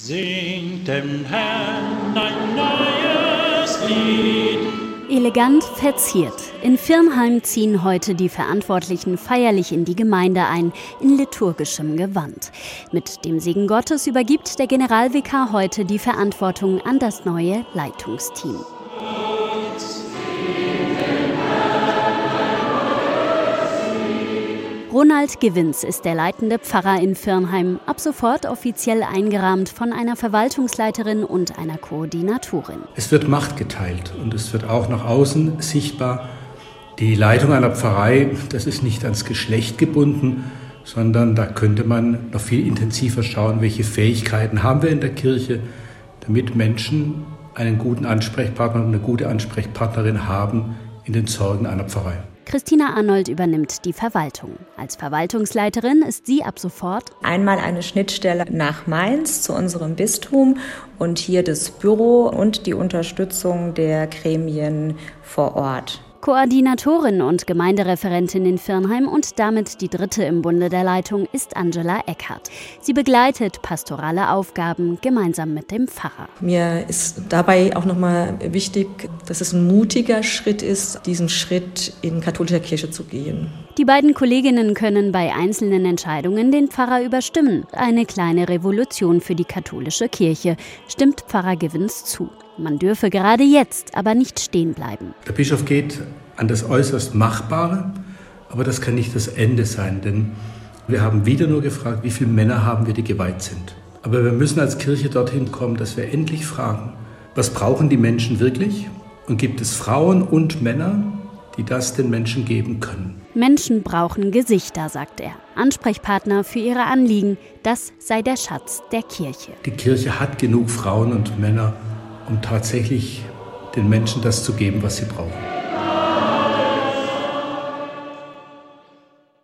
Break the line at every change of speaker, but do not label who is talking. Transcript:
Singt dem Herrn ein neues Lied.
Elegant verziert. In Firnheim ziehen heute die Verantwortlichen feierlich in die Gemeinde ein, in liturgischem Gewand. Mit dem Segen Gottes übergibt der Generalvikar heute die Verantwortung an das neue Leitungsteam. Ronald Gewins ist der leitende Pfarrer in Firnheim, ab sofort offiziell eingerahmt von einer Verwaltungsleiterin und einer Koordinatorin.
Es wird Macht geteilt und es wird auch nach außen sichtbar. Die Leitung einer Pfarrei, das ist nicht ans Geschlecht gebunden, sondern da könnte man noch viel intensiver schauen, welche Fähigkeiten haben wir in der Kirche, damit Menschen einen guten Ansprechpartner und eine gute Ansprechpartnerin haben in den Sorgen einer Pfarrei.
Christina Arnold übernimmt die Verwaltung. Als Verwaltungsleiterin ist sie ab sofort
einmal eine Schnittstelle nach Mainz zu unserem Bistum und hier das Büro und die Unterstützung der Gremien vor Ort.
Koordinatorin und Gemeindereferentin in Firnheim und damit die dritte im Bunde der Leitung ist Angela Eckhardt. Sie begleitet pastorale Aufgaben gemeinsam mit dem Pfarrer.
Mir ist dabei auch nochmal wichtig, dass es ein mutiger Schritt ist, diesen Schritt in katholischer Kirche zu gehen.
Die beiden Kolleginnen können bei einzelnen Entscheidungen den Pfarrer überstimmen. Eine kleine Revolution für die katholische Kirche, stimmt Pfarrer Gewins zu. Man dürfe gerade jetzt aber nicht stehen bleiben.
Der Bischof geht an das äußerst Machbare, aber das kann nicht das Ende sein, denn wir haben wieder nur gefragt, wie viele Männer haben wir, die geweiht sind. Aber wir müssen als Kirche dorthin kommen, dass wir endlich fragen, was brauchen die Menschen wirklich? Und gibt es Frauen und Männer, die das den Menschen geben können?
Menschen brauchen Gesichter, sagt er. Ansprechpartner für ihre Anliegen, das sei der Schatz der Kirche.
Die Kirche hat genug Frauen und Männer, um tatsächlich den Menschen das zu geben, was sie brauchen.